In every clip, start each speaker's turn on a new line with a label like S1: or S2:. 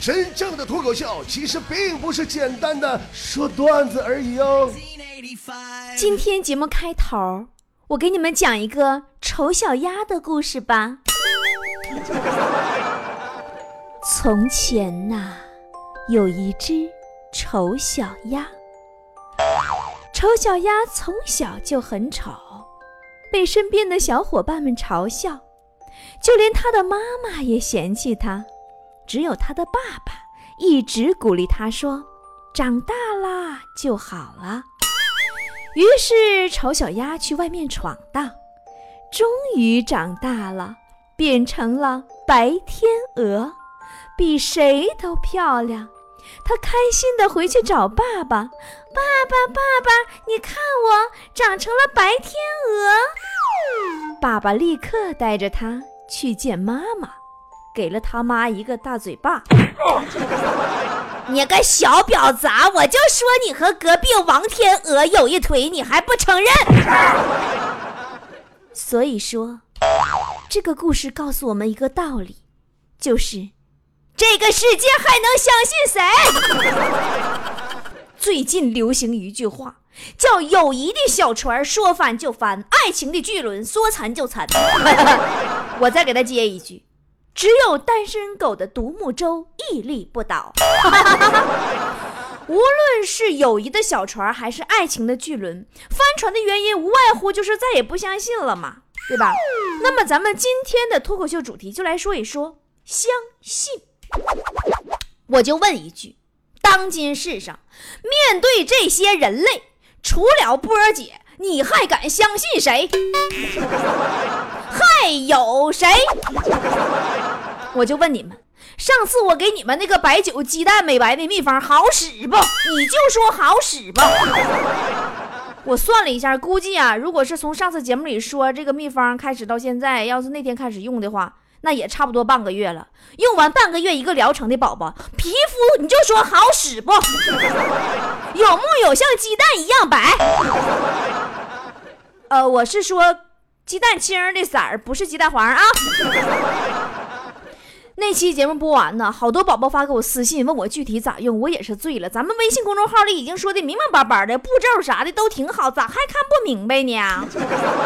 S1: 真正的脱口秀其实并不是简单的说段子而已哦。
S2: 今天节目开头，我给你们讲一个丑小鸭的故事吧。从前呐，有一只丑小鸭。丑小鸭从小就很丑，被身边的小伙伴们嘲笑，就连它的妈妈也嫌弃它。只有他的爸爸一直鼓励他说：“长大啦就好了。”于是丑小鸭去外面闯荡，终于长大了，变成了白天鹅，比谁都漂亮。他开心地回去找爸爸：“爸爸，爸爸，你看我长成了白天鹅。”爸爸立刻带着他去见妈妈。给了他妈一个大嘴巴！你个小婊砸，我就说你和隔壁王天鹅有一腿，你还不承认？所以说，这个故事告诉我们一个道理，就是这个世界还能相信谁？最近流行一句话，叫“友谊的小船说翻就翻，爱情的巨轮说沉就沉”。我再给他接一句。只有单身狗的独木舟屹立不倒。无论是友谊的小船，还是爱情的巨轮，翻船的原因无外乎就是再也不相信了嘛，对吧？那么咱们今天的脱口秀主题就来说一说相信。我就问一句：当今世上，面对这些人类，除了波儿姐，你还敢相信谁？还有谁？我就问你们，上次我给你们那个白酒鸡蛋美白的秘方好使不？你就说好使不？我算了一下，估计啊，如果是从上次节目里说这个秘方开始到现在，要是那天开始用的话，那也差不多半个月了。用完半个月一个疗程的宝宝，皮肤你就说好使不？有木有像鸡蛋一样白？呃，我是说。鸡蛋清的色儿不是鸡蛋黄啊！那期节目播完呢，好多宝宝发给我私信问我具体咋用，我也是醉了。咱们微信公众号里已经说的明明白白的，步骤啥的都挺好，咋还看不明白呢？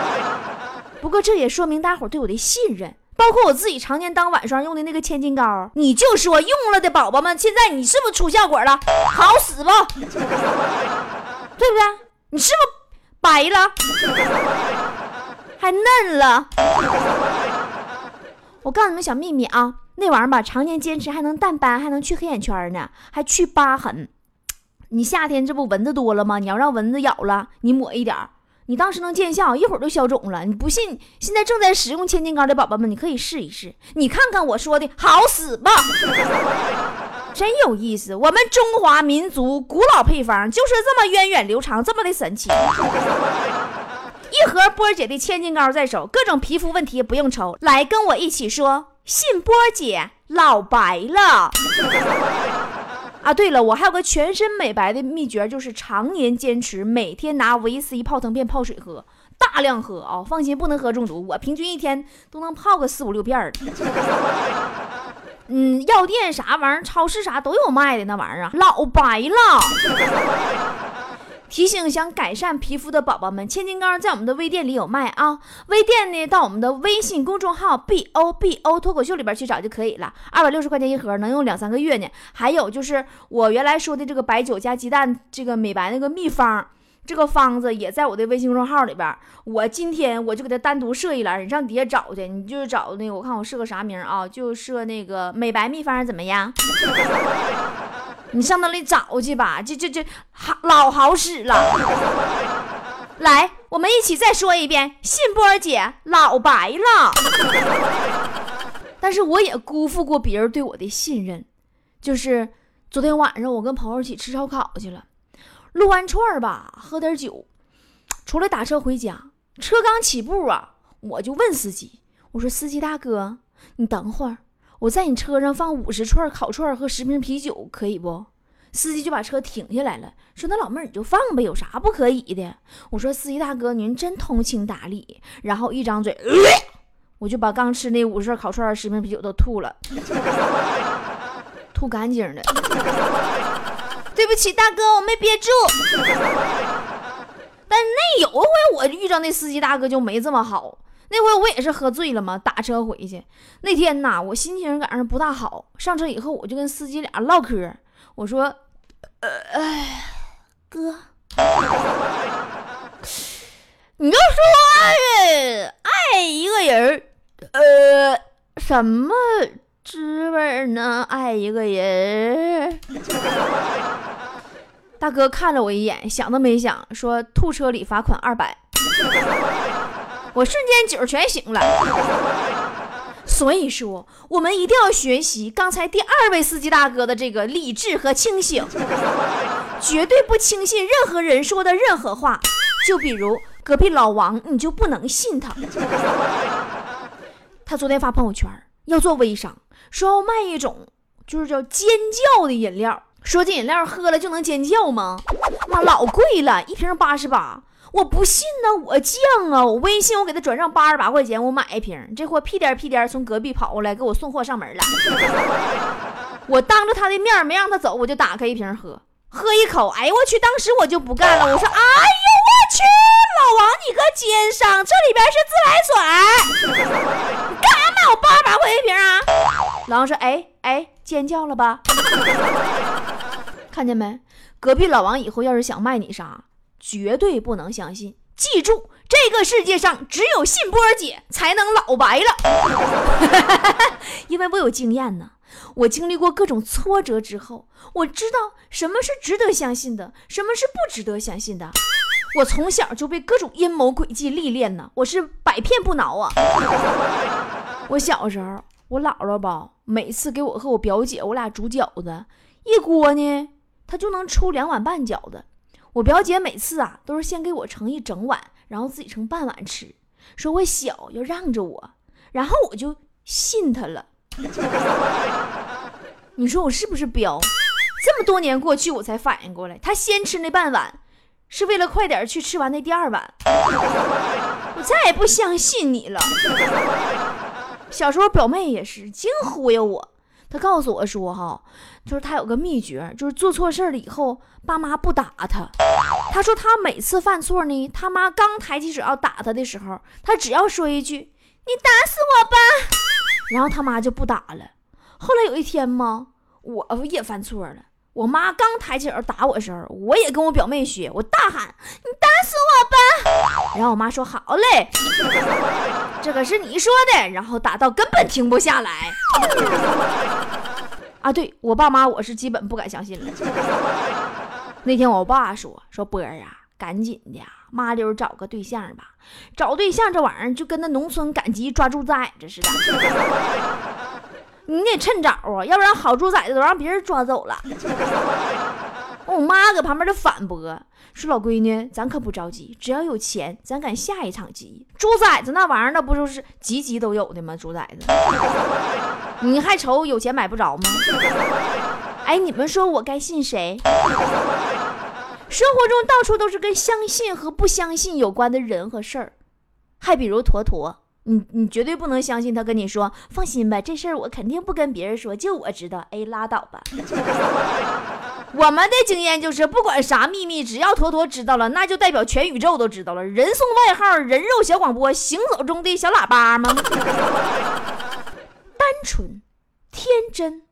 S2: 不过这也说明大伙对我的信任，包括我自己常年当晚霜用的那个千金膏，你就说用了的宝宝们，现在你是不是出效果了？好使不？对不对？你是不是白了？还嫩了，我告诉你们小秘密啊，那玩意儿吧，常年坚持还能淡斑，还能去黑眼圈呢，还去疤痕。你夏天这不蚊子多了吗？你要让蚊子咬了，你抹一点你当时能见效，一会儿就消肿了。你不信，现在正在使用千金膏的宝宝们，你可以试一试，你看看我说的好使吧？真有意思，我们中华民族古老配方就是这么源远流长，这么的神奇。一盒波姐的千金膏在手，各种皮肤问题不用愁。来跟我一起说，信波姐老白了。啊，对了，我还有个全身美白的秘诀，就是常年坚持，每天拿维 C 泡腾片泡水喝，大量喝啊！放心，不能喝中毒。我平均一天都能泡个四五六片儿。嗯，药店啥玩意儿，超市啥都有卖的那玩意儿啊，老白了。提醒想改善皮肤的宝宝们，千金膏在我们的微店里有卖啊！微店呢，到我们的微信公众号 b o b o 脱口秀里边去找就可以了，二百六十块钱一盒，能用两三个月呢。还有就是我原来说的这个白酒加鸡蛋这个美白那个秘方，这个方子也在我的微信公众号里边。我今天我就给它单独设一栏，你上底下找去，你就找那个，我看我设个啥名啊？就设那个美白秘方怎么样？你上那里找去吧，这这这好老好使了。来，我们一起再说一遍，信波姐老白了。但是我也辜负过别人对我的信任，就是昨天晚上我跟朋友一起吃烧烤去了，撸完串吧，喝点酒，出来打车回家，车刚起步啊，我就问司机，我说司机大哥，你等会儿。我在你车上放五十串烤串和十瓶啤酒，可以不？司机就把车停下来了，说：“那老妹儿你就放呗，有啥不可以的？”我说：“司机大哥，您真通情达理。”然后一张嘴，我就把刚吃那五十串烤串、十瓶啤酒都吐了。吐干净的。对不起，大哥，我没憋住。但那有回我遇到那司机大哥就没这么好。那回我也是喝醉了嘛，打车回去。那天呐，我心情赶上不大好。上车以后，我就跟司机俩唠嗑，我说：“，哎，哥，你就说爱一个人，呃，什么滋味呢？爱一个人。”大哥看了我一眼，想都没想，说：“吐车里罚款二百。”我瞬间酒全醒了。所以说，我们一定要学习刚才第二位司机大哥的这个理智和清醒，绝对不轻信任何人说的任何话。就比如隔壁老王，你就不能信他。他昨天发朋友圈要做微商，说要卖一种就是叫尖叫的饮料。说这饮料喝了就能尖叫吗？妈，老贵了，一瓶八十八，我不信呢，我犟啊！我微信我给他转账八十八块钱，我买一瓶。这货屁颠屁颠从隔壁跑过来给我送货上门了。我当着他的面没让他走，我就打开一瓶喝，喝一口，哎呦我去！当时我就不干了，我说：“哎呦我去，老王你个奸商，这里边是自来水，你干啥买我八十八块钱一瓶啊？”老王说：“哎哎，尖叫了吧？” 看见没？隔壁老王以后要是想卖你啥，绝对不能相信。记住，这个世界上只有信波姐才能老白了，因为我有经验呢。我经历过各种挫折之后，我知道什么是值得相信的，什么是不值得相信的。我从小就被各种阴谋诡计历练呢，我是百骗不挠啊。我小时候，我姥姥吧，每次给我和我表姐我俩煮饺子，一锅呢。她就能出两碗半饺子，我表姐每次啊都是先给我盛一整碗，然后自己盛半碗吃，说我小要让着我，然后我就信他了。你说我是不是彪？这么多年过去，我才反应过来，他先吃那半碗，是为了快点去吃完那第二碗。我再也不相信你了。小时候表妹也是净忽悠我。他告诉我说：“哈，就是他有个秘诀，就是做错事了以后，爸妈不打他。他说他每次犯错呢，他妈刚抬起手要打他的时候，他只要说一句‘你打死我吧’，然后他妈就不打了。后来有一天嘛，我也犯错了，我妈刚抬起手打我的时候，我也跟我表妹学，我大喊‘你打’，然后我妈说好嘞，这可是你说的，然后打到根本停不下来。”啊，对我爸妈，我是基本不敢相信了。那天我爸说：“说波儿啊，赶紧的，麻溜找个对象吧。找对象这玩意儿就跟那农村赶集抓猪崽子似的，你得趁早啊，要不然好猪崽子都让别人抓走了。”我妈搁旁边就反驳说：“老闺女，咱可不着急，只要有钱，咱赶下一场集。猪崽子那玩意儿，那不就是集集都有的吗？猪崽子。”你还愁有钱买不着吗？哎，你们说我该信谁？生活中到处都是跟相信和不相信有关的人和事儿，还比如坨坨，你你绝对不能相信他跟你说，放心吧，这事儿我肯定不跟别人说，就我知道。哎，拉倒吧。我们的经验就是，不管啥秘密，只要坨坨知道了，那就代表全宇宙都知道了。人送外号“人肉小广播”，行走中的小喇叭吗？单纯、天真、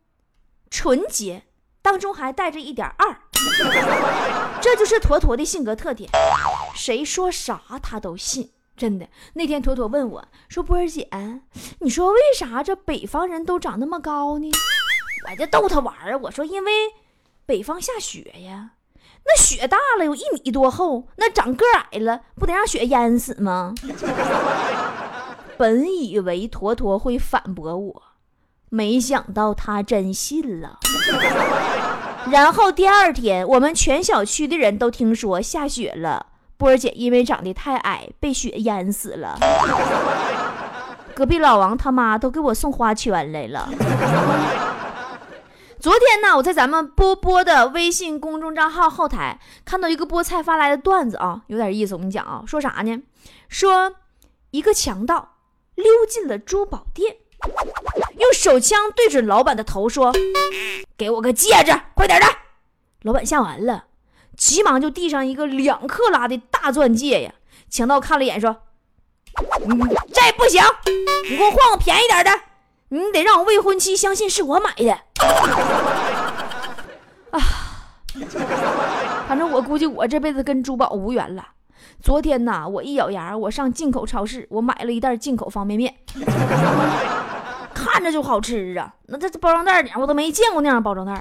S2: 纯洁，当中还带着一点二，这就是坨坨的性格特点。谁说啥他都信，真的。那天坨坨问我说：“波儿姐，你说为啥这北方人都长那么高呢？”我就逗他玩儿，我说：“因为北方下雪呀，那雪大了有一米多厚，那长个矮了，不得让雪淹死吗？” 本以为坨坨会反驳我，没想到他真信了。然后第二天，我们全小区的人都听说下雪了，波儿姐因为长得太矮，被雪淹死了。隔壁老王他妈都给我送花圈来了。昨天呢，我在咱们波波的微信公众账号后台看到一个菠菜发来的段子啊，有点意思。我跟你讲啊，说啥呢？说一个强盗。溜进了珠宝店，用手枪对准老板的头说：“给我个戒指，快点的！老板吓完了，急忙就递上一个两克拉的大钻戒呀。强盗看了一眼，说：“嗯，这不行，你给我换个便宜点的。你得让我未婚妻相信是我买的。” 啊，反正我估计我这辈子跟珠宝无缘了。昨天呐，我一咬牙，我上进口超市，我买了一袋进口方便面，看着就好吃啊。那这包装袋里我都没见过那样包装袋，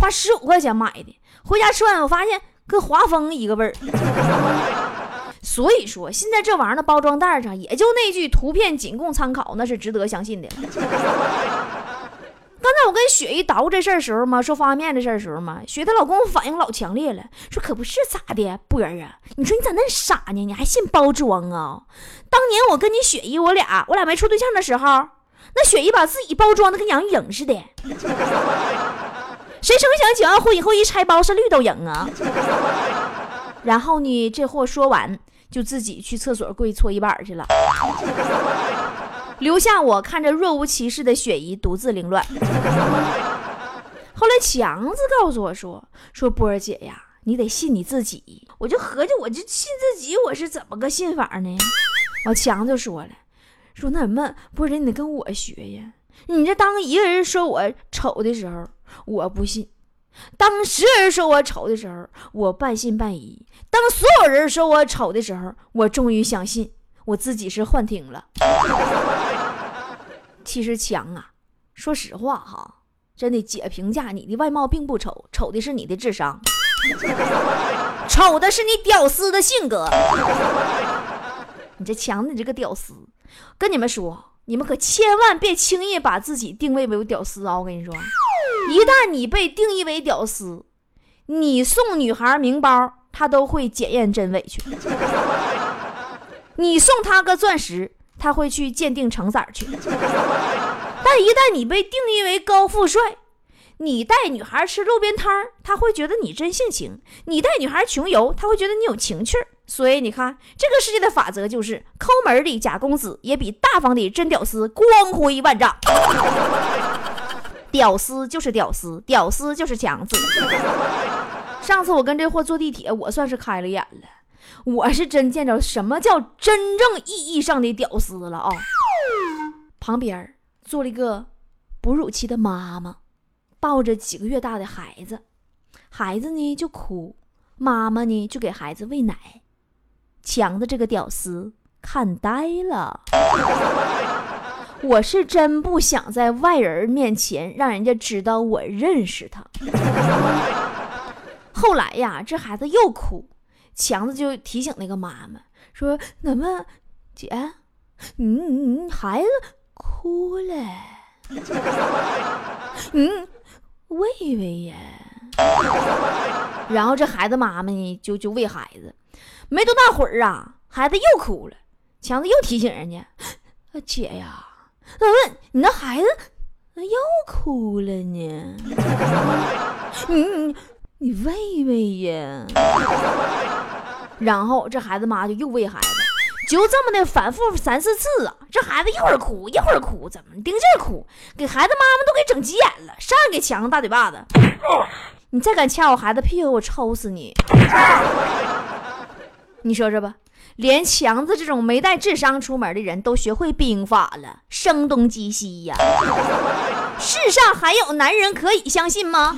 S2: 花十五块钱买的。回家吃完，我发现跟华丰一个味儿。所以说，现在这玩意儿的包装袋上，也就那句“图片仅供参考”，那是值得相信的。刚才我跟雪姨捣鼓这事儿时候嘛，说方便面这事儿时候嘛，雪她老公反应老强烈了，说可不是咋的，波儿啊，你说你咋那傻呢？你还信包装啊？当年我跟你雪姨，我俩我俩没处对象的时候，那雪姨把自己包装的跟杨钰莹似的，谁成想结完婚以后一拆包是绿豆莹啊？然后呢，这货说完就自己去厕所跪搓衣板去了。留下我看着若无其事的雪姨独自凌乱。后来强子告诉我说：“说波儿姐呀，你得信你自己。”我就合计，我就信自己，我是怎么个信法呢？老强就说了：“说那什么，波儿姐你得跟我学呀。你这当一个人说我丑的时候，我不信；当十个人说我丑的时候，我半信半疑；当所有人说我丑的时候，我终于相信。”我自己是幻听了。其实强啊，说实话哈，真的姐评价你的外貌并不丑，丑的是你的智商，丑的是你屌丝的性格。你这强，你这个屌丝，跟你们说，你们可千万别轻易把自己定位为屌丝啊！我跟你说，一旦你被定义为屌丝，你送女孩名包，她都会检验真伪去。你送他个钻石，他会去鉴定成色去。但一旦你被定义为高富帅，你带女孩吃路边摊他会觉得你真性情；你带女孩穷游，他会觉得你有情趣。所以你看，这个世界的法则就是：抠门的假公子也比大方的真屌丝光辉万丈。屌丝就是屌丝，屌丝就是强子。上次我跟这货坐地铁，我算是开了眼了。我是真见着什么叫真正意义上的屌丝了啊！旁边坐了一个哺乳期的妈妈，抱着几个月大的孩子，孩子呢就哭，妈妈呢就给孩子喂奶。强的这个屌丝看呆了，我是真不想在外人面前让人家知道我认识他。后来呀，这孩子又哭。强子就提醒那个妈妈说：“怎么，姐，嗯，孩子哭了，嗯，喂喂呀。”然后这孩子妈妈呢，就就喂孩子，没多大会儿啊，孩子又哭了。强子又提醒人家：“姐呀，怎么你那孩子又哭了呢？嗯，你喂喂呀。”然后这孩子妈就又喂孩子，就这么的反复三四次啊！这孩子一会儿哭一会儿哭，怎么丁劲儿哭？给孩子妈妈都给整急眼了，上来给强子大嘴巴子！你再敢掐我孩子屁股，我抽死你！你说说吧，连强子这种没带智商出门的人都学会兵法了，声东击西呀！世上还有男人可以相信吗？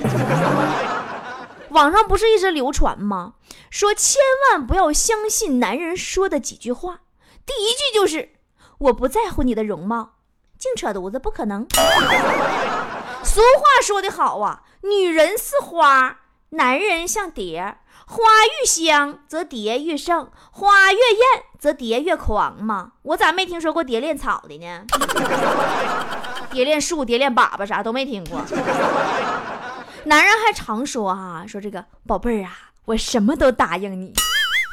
S2: 网上不是一直流传吗？说千万不要相信男人说的几句话。第一句就是“我不在乎你的容貌”，净扯犊子，不可能。俗话说得好啊，女人似花，男人像蝶。花愈香则蝶愈盛，花越艳则蝶越狂嘛。我咋没听说过蝶恋草的呢？蝶恋树、蝶恋粑粑啥都没听过。男人还常说哈，说这个宝贝儿啊，我什么都答应你。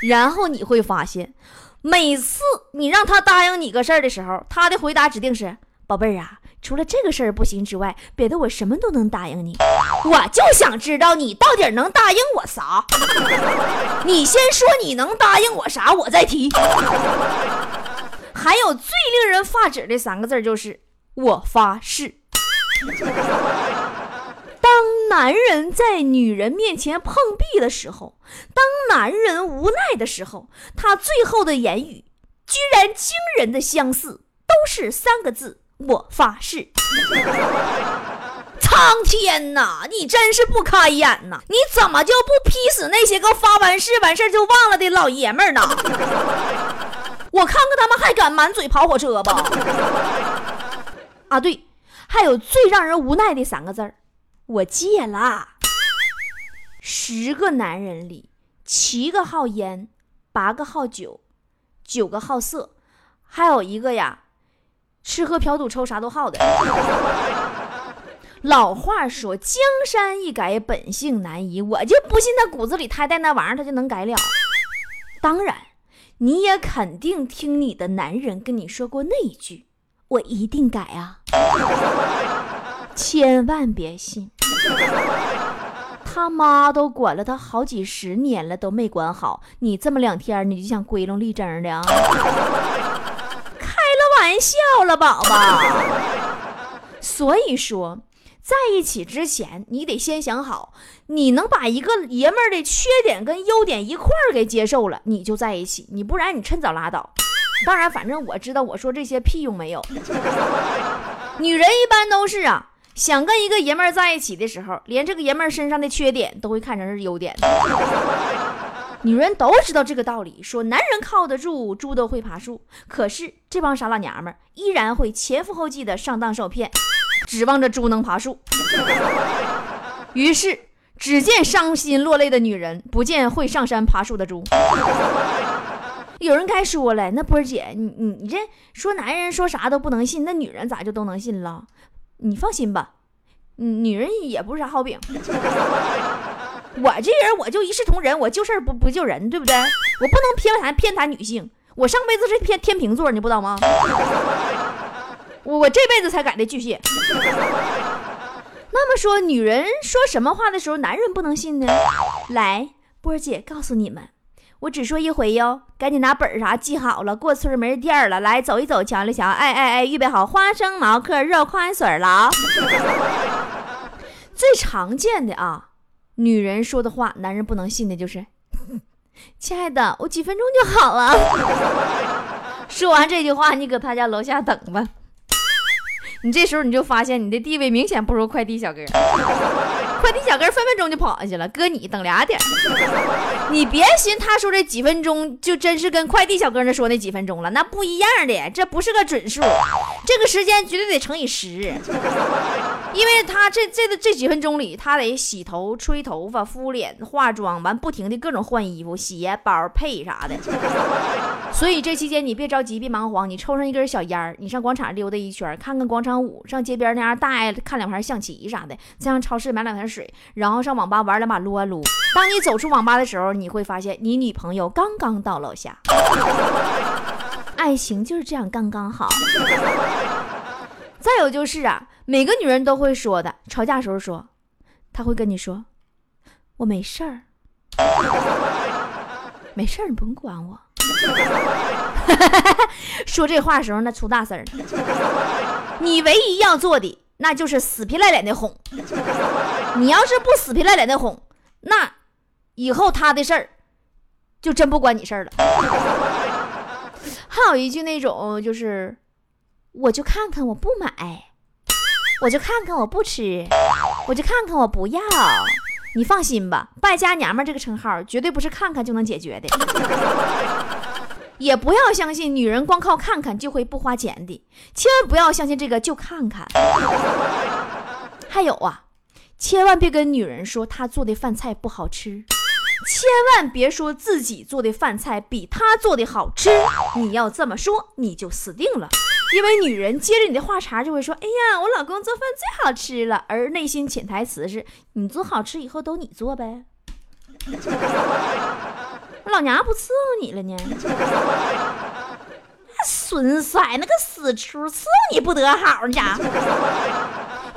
S2: 然后你会发现，每次你让他答应你个事儿的时候，他的回答指定是宝贝儿啊，除了这个事儿不行之外，别的我什么都能答应你。我就想知道你到底能答应我啥？你先说你能答应我啥，我再提。还有最令人发指的三个字就是我发誓。男人在女人面前碰壁的时候，当男人无奈的时候，他最后的言语居然惊人的相似，都是三个字：我发誓。苍天呐，你真是不开眼呐！你怎么就不劈死那些个发完誓完事就忘了的老爷们儿呢？我看看他们还敢满嘴跑火车不？啊，对，还有最让人无奈的三个字儿，我戒了。十个男人里，七个好烟，八个好酒，九个好色，还有一个呀，吃喝嫖赌抽啥都好的。老话说，江山易改，本性难移。我就不信他骨子里他带那玩意儿，他就能改了。当然，你也肯定听你的男人跟你说过那一句：“我一定改啊。”千万别信，他妈都管了他好几十年了，都没管好。你这么两天，你就想归拢立正的啊？开了玩笑了，宝宝。所以说。在一起之前，你得先想好，你能把一个爷们儿的缺点跟优点一块儿给接受了，你就在一起。你不然你趁早拉倒。当然，反正我知道，我说这些屁用没有。女人一般都是啊，想跟一个爷们儿在一起的时候，连这个爷们儿身上的缺点都会看成是优点。女人都知道这个道理，说男人靠得住，猪都会爬树。可是这帮傻老娘们儿依然会前赴后继的上当受骗。指望着猪能爬树，于是只见伤心落泪的女人，不见会上山爬树的猪。有人该说了，那波儿姐，你你你这说男人说啥都不能信，那女人咋就都能信了？你放心吧，女人也不是啥好饼。我这人我就一视同仁，我救事儿不不救人，对不对？我不能偏袒偏袒女性，我上辈子是偏天平座，你不知道吗？我这辈子才改的巨蟹。那么说，女人说什么话的时候，男人不能信呢？来，波儿姐告诉你们，我只说一回哟，赶紧拿本儿啥记好了。过村没人店了，来走一走，瞧一瞧。哎哎哎，预备好花生毛嗑肉宽水了啊！最常见的啊，女人说的话，男人不能信的就是：“ 亲爱的，我几分钟就好了。”说完这句话，你搁他家楼下等吧。你这时候你就发现你的地位明显不如快递小哥，快递小哥分分钟就跑下去了，哥你等俩点。你别寻他说这几分钟就真是跟快递小哥那说那几分钟了，那不一样的，这不是个准数，这个时间绝对得乘以十。因为他这这这几分钟里，他得洗头、吹头发、敷脸、化妆，完不停的各种换衣服、鞋、包、配啥的。所以这期间你别着急，别忙慌，你抽上一根小烟儿，你上广场溜达一圈，看看广场舞，上街边那样大爷看两盘象棋啥的，再上超市买两瓶水，然后上网吧玩两把撸啊撸。当你走出网吧的时候，你会发现你女朋友刚刚到楼下。爱情就是这样刚刚好。再有就是啊。每个女人都会说的，吵架时候说，她会跟你说：“我没事儿，没事儿，你不用管我。”说这话时候那出大事儿。你唯一要做的那就是死皮赖脸的哄。你要是不死皮赖脸的哄，那以后他的事儿就真不关你事儿了。还有一句那种就是，我就看看，我不买。我就看看，我不吃；我就看看，我不要。你放心吧，败家娘们这个称号绝对不是看看就能解决的。也不要相信女人光靠看看就会不花钱的，千万不要相信这个就看看。还有啊，千万别跟女人说她做的饭菜不好吃，千万别说自己做的饭菜比她做的好吃。你要这么说，你就死定了。因为女人接着你的话茬就会说：“哎呀，我老公做饭最好吃了。”而内心潜台词是：“你做好吃以后都你做呗。”老娘不伺候你了呢？损色，那个死出伺候你不得好，你家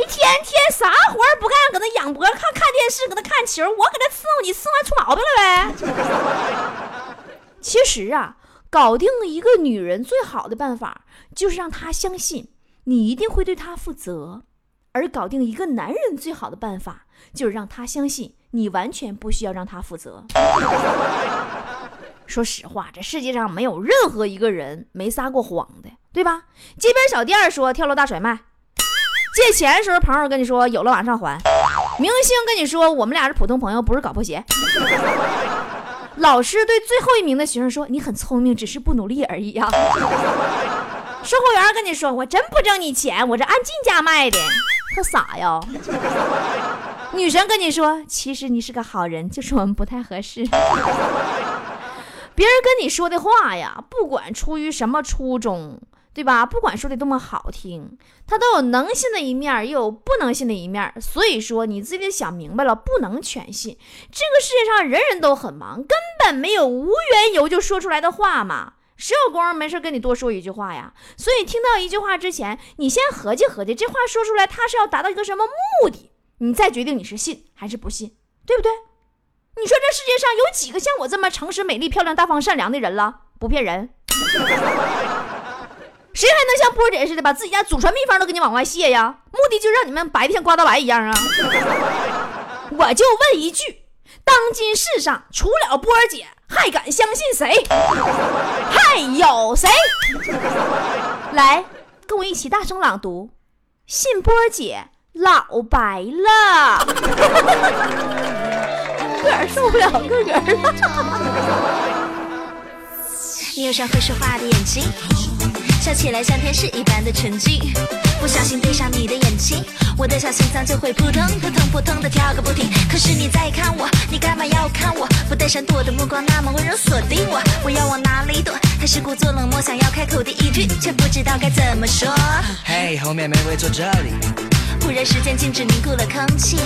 S2: 天天啥活不干，搁那仰脖看看电视，搁那看球，我搁那伺候你，伺候完出毛病了呗？其实啊。搞定一个女人最好的办法，就是让她相信你一定会对她负责，而搞定一个男人最好的办法，就是让他相信你完全不需要让他负责。说实话，这世界上没有任何一个人没撒过谎的，对吧？街边小店说跳楼大甩卖，借钱的时候朋友跟你说有了马上还，明星跟你说我们俩是普通朋友，不是搞破鞋。老师对最后一名的学生说：“你很聪明，只是不努力而已呀。”售货员跟你说：“我真不挣你钱，我这按进价卖的。”特傻呀。女神跟你说：“其实你是个好人，就是我们不太合适。”别人跟你说的话呀，不管出于什么初衷，对吧？不管说的多么好听，他都有能信的一面，也有不能信的一面。所以说，你自己得想明白了，不能全信。这个世界上人人都很忙，根本没有无缘由就说出来的话嘛。谁有功夫没事跟你多说一句话呀？所以听到一句话之前，你先合计合计，这话说出来他是要达到一个什么目的，你再决定你是信还是不信，对不对？你说这世界上有几个像我这么诚实、美丽、漂亮、大方、善良的人了？不骗人，谁还能像波姐似的把自己家祖传秘方都给你往外泄呀？目的就让你们白的像刮大白一样啊！我就问一句：当今世上除了波姐，还敢相信谁？还有谁？来，跟我一起大声朗读：信波姐老白了。个儿受不了个个儿了。
S3: 你有双会说话的眼睛，笑起来像天使一般的纯净。不小心对上你的眼睛，我的小心脏就会扑通扑通扑通的跳个不停。可是你在看我，你干嘛要看我？不带闪躲的目光，那么温柔锁定我。我要往哪里躲？还是故作冷漠，想要开口第一句，却不知道该怎么说。
S4: 嘿，后面没位坐这里。
S3: 忽然时间静止，凝固了空气。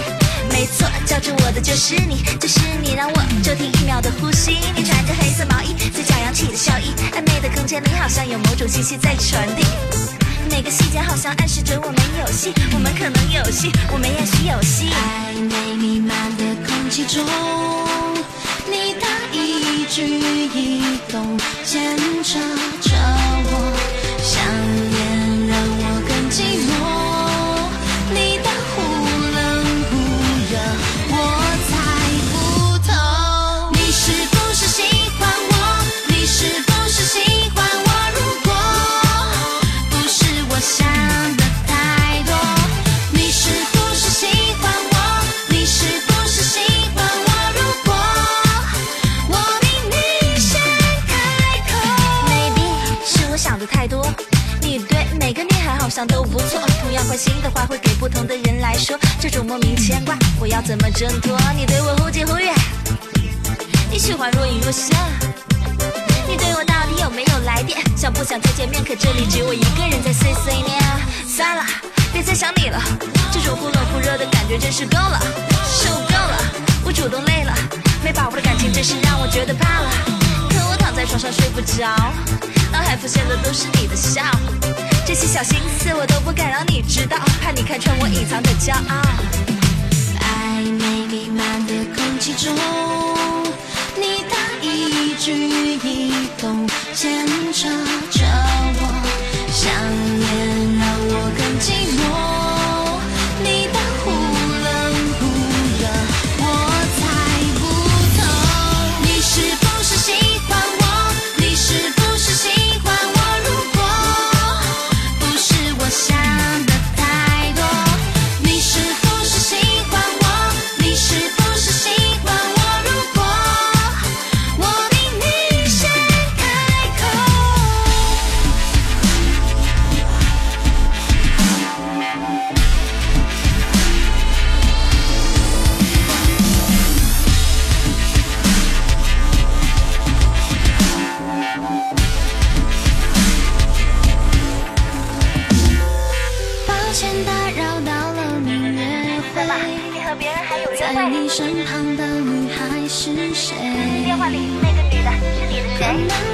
S3: 没错，叫住我的就是你，就是你，让我就停一秒的呼吸。你穿着黑色毛衣，嘴角扬起的笑意，暧昧的空间里好像有某种信息在传递。每个细节好像暗示着我们有戏，我们可能有戏，我们也许有戏。暧昧弥漫的空气中，你的一举一动牵扯着我，想错，同样关心的话会给不同的人来说，这种莫名牵挂，我要怎么挣脱？你对我忽近忽远，你喜欢若隐若现，你对我到底有没有来电？想不想再见面？可这里只有我一个人在碎碎念。算了，别再想你了，这种忽冷忽热的感觉真是够了，受够了。我主动累了，没把握的感情真是让我觉得怕了。可我躺在床上睡不着，脑海浮现的都是你的笑。这些小心思我都不敢让你知道，怕你看穿我隐藏的骄傲。暧昧弥漫的空气中，你的一举一动牵扯话